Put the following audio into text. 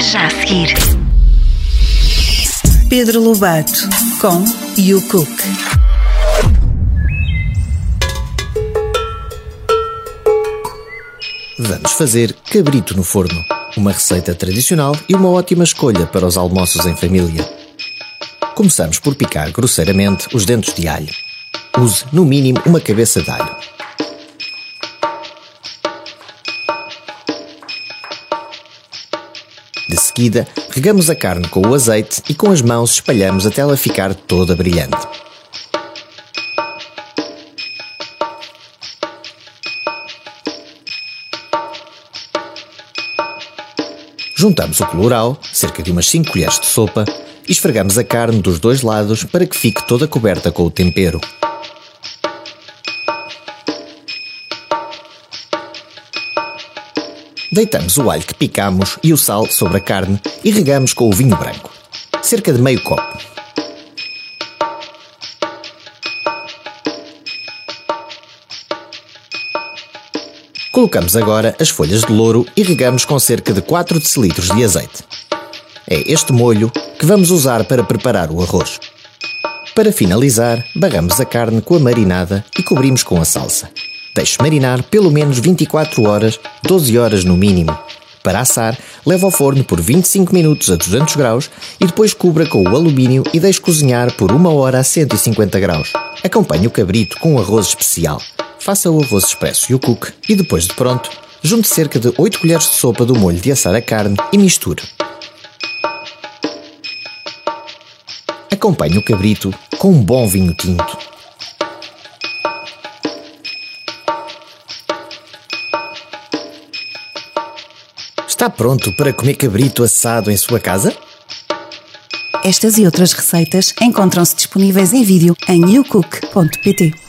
Já a seguir. Pedro Lobato com You Cook. Vamos fazer cabrito no forno. Uma receita tradicional e uma ótima escolha para os almoços em família. Começamos por picar grosseiramente os dentes de alho. Use, no mínimo, uma cabeça de alho. De seguida, regamos a carne com o azeite e com as mãos espalhamos até ela ficar toda brilhante. Juntamos o colorau, cerca de umas 5 colheres de sopa, e esfregamos a carne dos dois lados para que fique toda coberta com o tempero. Deitamos o alho que picamos e o sal sobre a carne e regamos com o vinho branco, cerca de meio copo. Colocamos agora as folhas de louro e regamos com cerca de 4 decilitros de azeite. É este molho que vamos usar para preparar o arroz. Para finalizar, barramos a carne com a marinada e cobrimos com a salsa. Deixe marinar pelo menos 24 horas, 12 horas no mínimo. Para assar, leve ao forno por 25 minutos a 200 graus e depois cubra com o alumínio e deixe cozinhar por uma hora a 150 graus. Acompanhe o cabrito com um arroz especial. Faça o arroz expresso e o cook e depois de pronto, junte cerca de 8 colheres de sopa do molho de assar a carne e misture. Acompanhe o cabrito com um bom vinho tinto. Está pronto para comer cabrito assado em sua casa? Estas e outras receitas encontram-se disponíveis em vídeo em youcook.pt.